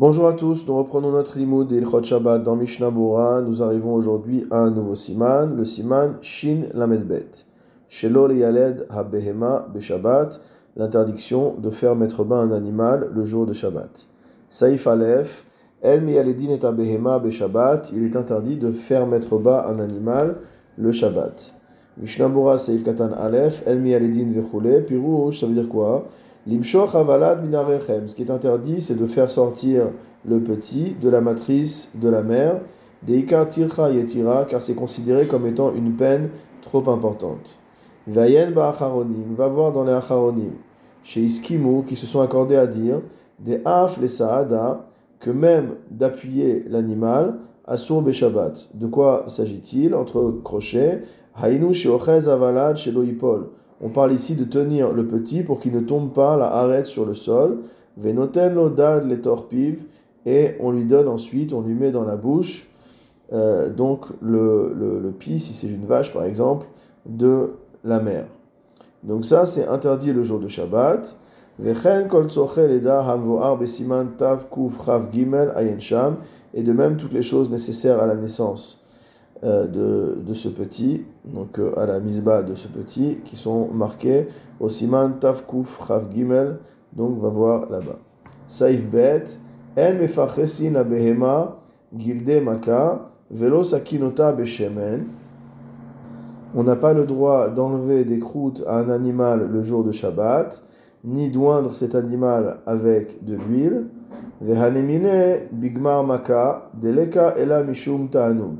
Bonjour à tous, nous reprenons notre limoud d'Ilchot Shabbat dans Mishnah Bora. Nous arrivons aujourd'hui à un nouveau siman, le siman Shin Lamedbet. Shelo Yaled HaBehema Beshabbat, l'interdiction de faire mettre bain un animal le jour de Shabbat. Saif Aleph, El Miyaledin et HaBehema Beshabbat, il est interdit de faire mettre bas un animal le Shabbat. Mishnah Bora Saif Katan Aleph, El Miyaledin Vechule, Pirouche, ça veut dire quoi? Limshoch avalad minarechem. Ce qui est interdit, c'est de faire sortir le petit de la matrice de la mère. Deika tircha yetira, car c'est considéré comme étant une peine trop importante. Vayen ba'acharonim, va voir dans les acharonim, chez Iskimu, qui se sont accordés à dire, des af les saada, que même d'appuyer l'animal, asur beshabbat. De quoi s'agit-il Entre crochets, hainu sheochez avalad chez loipol on parle ici de tenir le petit pour qu'il ne tombe pas la arrête sur le sol. Venoten l'odad les torpives et on lui donne ensuite, on lui met dans la bouche euh, donc le, le, le pis, si c'est une vache par exemple, de la mère. Donc ça c'est interdit le jour de Shabbat. Et de même toutes les choses nécessaires à la naissance de, de, ce petit, donc euh, à la misba de ce petit, qui sont marqués au siman tafkuf chav gimel, donc va voir là-bas. Saif bet, en mefachesin la behema gilde maka, velo sakinota beshemen. On n'a pas le droit d'enlever des croûtes à un animal le jour de Shabbat, ni d'oindre cet animal avec de l'huile. Vehanemine bigmar maka, deleka ela mishum ta'anug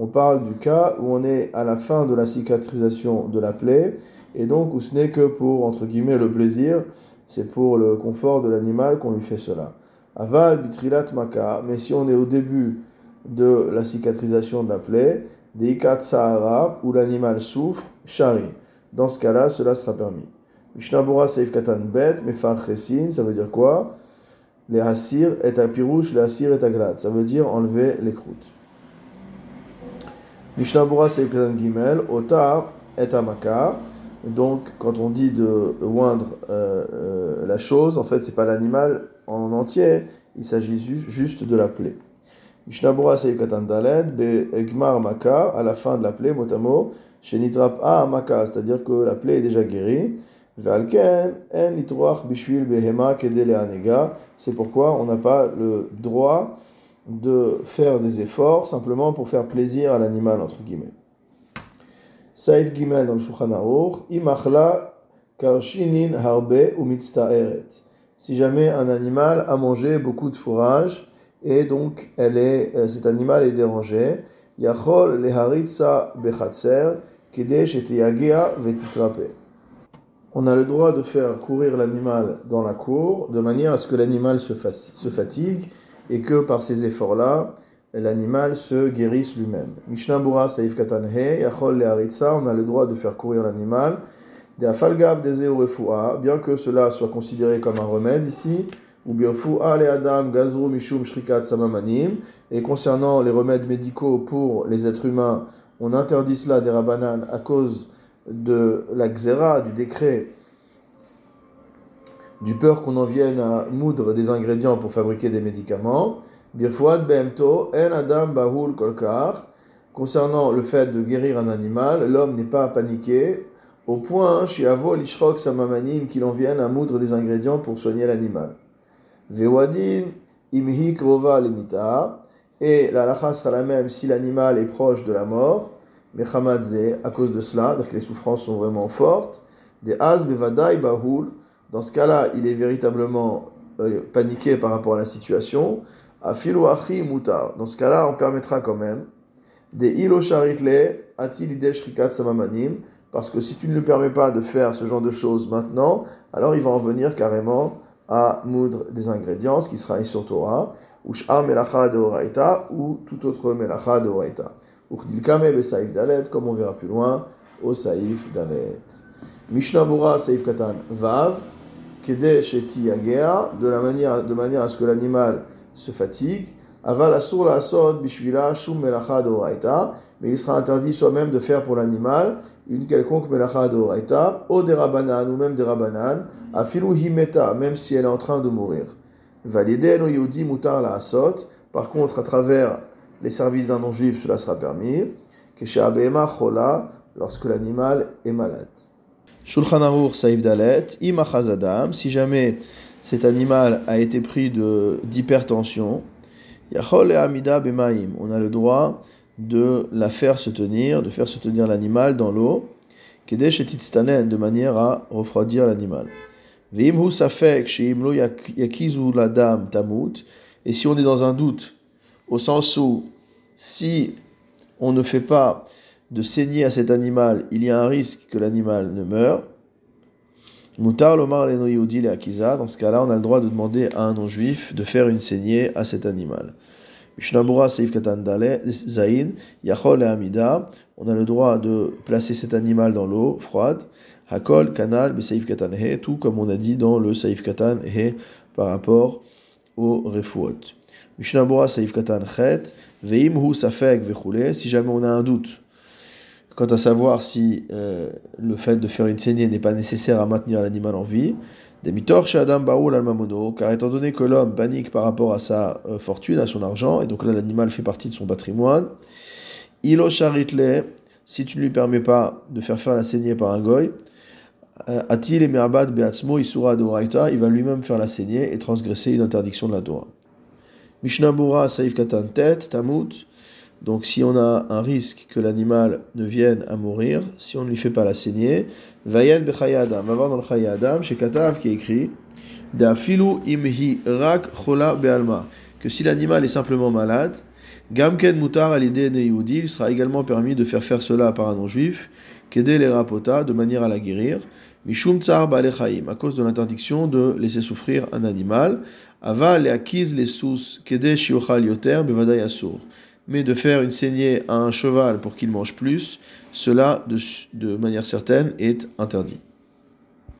on parle du cas où on est à la fin de la cicatrisation de la plaie, et donc où ce n'est que pour, entre guillemets, le plaisir, c'est pour le confort de l'animal qu'on lui fait cela. Aval bitrilat maka, mais si on est au début de la cicatrisation de la plaie, deikat sahara, où l'animal souffre, shari. Dans ce cas-là, cela sera permis. Mishnabura seif katan bet, mefar chesin, ça veut dire quoi? Les hasir et à pirouche, les hasir et à glad, ça veut dire enlever les croûtes. Mishnabura Seifkatan Gimel, Ota et Amaka. Donc, quand on dit de oindre euh, euh, la chose, en fait, c'est pas l'animal en entier, il s'agit juste de la plaie. Mishnabura Seifkatan Daled, Be Egmar Maka, à la fin de la plaie, motamo, Shenitrap A Maka, c'est-à-dire que la plaie est déjà guérie. C'est pourquoi on n'a pas le droit de faire des efforts simplement pour faire plaisir à l'animal, entre guillemets. Saif Gimel dans le Shulchan Imachla Karshinin Harbe ou Si jamais un animal a mangé beaucoup de fourrage et donc elle est, euh, cet animal est dérangé, Yachol Leharitsa Bechatser Kedesh et Vetitrape. On a le droit de faire courir l'animal dans la cour de manière à ce que l'animal se, se fatigue et que par ces efforts-là, l'animal se guérisse lui-même. Mishnah Bura Saif Katanhe, Yachol Leharitza, on a le droit de faire courir l'animal. De Afalgav des bien que cela soit considéré comme un remède ici, ou le Adam Gazru Mishum Shrikat Samamanim, et concernant les remèdes médicaux pour les êtres humains, on interdit cela des Rabbanan à cause de la xéra, du décret du peur qu'on en vienne à moudre des ingrédients pour fabriquer des médicaments. Adam Bahul Kolkar. Concernant le fait de guérir un animal, l'homme n'est pas paniqué au point, Shiavo Lishrok Samamanim, qu'il en vienne à moudre des ingrédients pour soigner l'animal. Vewadin Imhi Krova Limita. Et la lacha sera la même si l'animal est proche de la mort. Mechamadze, à cause de cela, donc les souffrances sont vraiment fortes. Des Bahul dans ce cas-là, il est véritablement euh, paniqué par rapport à la situation. Mutar. Dans ce cas-là, on permettra quand même des ilo charitle atil samamanim. Parce que si tu ne lui permets pas de faire ce genre de choses maintenant, alors il va en venir carrément à moudre des ingrédients, ce qui sera sur Torah, ou sh'ar melacha de ou tout autre melacha de oraita. Uchdilkame be saif dalet, comme on verra plus loin, au saif dalet. Mishnah Bura saif katan vav, de la manière, de manière à ce que l'animal se fatigue. Aval asur la asod bishvila shum melacha d'oraita, mais il sera interdit soi-même de faire pour l'animal une quelconque melacha d'oraita, ou des rabanan, ou même des rabanan, afilu himeta, même si elle est en train de mourir. Valideno Yehudi mutar la asot. Par contre, à travers les services d'un non-juif, cela sera permis. Kesha chola, lorsque l'animal est malade. Shulchan Aruch Saïf Dalet, Imachazadam, si jamais cet animal a été pris d'hypertension, Yachol et Amida Bemaim, on a le droit de la faire se tenir, de faire se tenir l'animal dans l'eau, Kedesh et de manière à refroidir l'animal. Vimhu Safek, Sheimlo Yakizu Ladam Tamut, et si on est dans un doute, au sens où si on ne fait pas de saigner à cet animal, il y a un risque que l'animal ne meure. Mutar lomar et akiza. Dans ce cas-là, on a le droit de demander à un non-juif de faire une saignée à cet animal. Zain et. On a le droit de placer cet animal dans l'eau froide. Hakol kanal katan. Tout comme on a dit dans le seif katan par rapport au refuot. Vechule. Si jamais on a un doute quant à savoir si euh, le fait de faire une saignée n'est pas nécessaire à maintenir l'animal en vie. Demitor Adam Baoul al car étant donné que l'homme panique par rapport à sa euh, fortune, à son argent, et donc là l'animal fait partie de son patrimoine, Ilo Charitle, si tu ne lui permets pas de faire faire la saignée par un goy, euh, Atil et Me'abad Beatzmo il va lui-même faire la saignée et transgresser une interdiction de la Torah. Mishnabura Saif Katan Tet, Tamut, donc si on a un risque que l'animal ne vienne à mourir, si on ne lui fait pas la saignée, Vayen Bechayadam, va voir dans le Chayadam, chez Katav qui est écrit, Dafilu imhi rak chola bealma, que si l'animal est simplement malade, Gamken mutar alide il sera également permis de faire faire cela par un non-juif, Kede les rapota, de manière à la guérir, Mishum tsar balechaim, à cause de l'interdiction de laisser souffrir un animal, Aval et akiz les sous, Kede shiochal yoter bevadai asur mais de faire une saignée à un cheval pour qu'il mange plus, cela de, manière certaine est interdit.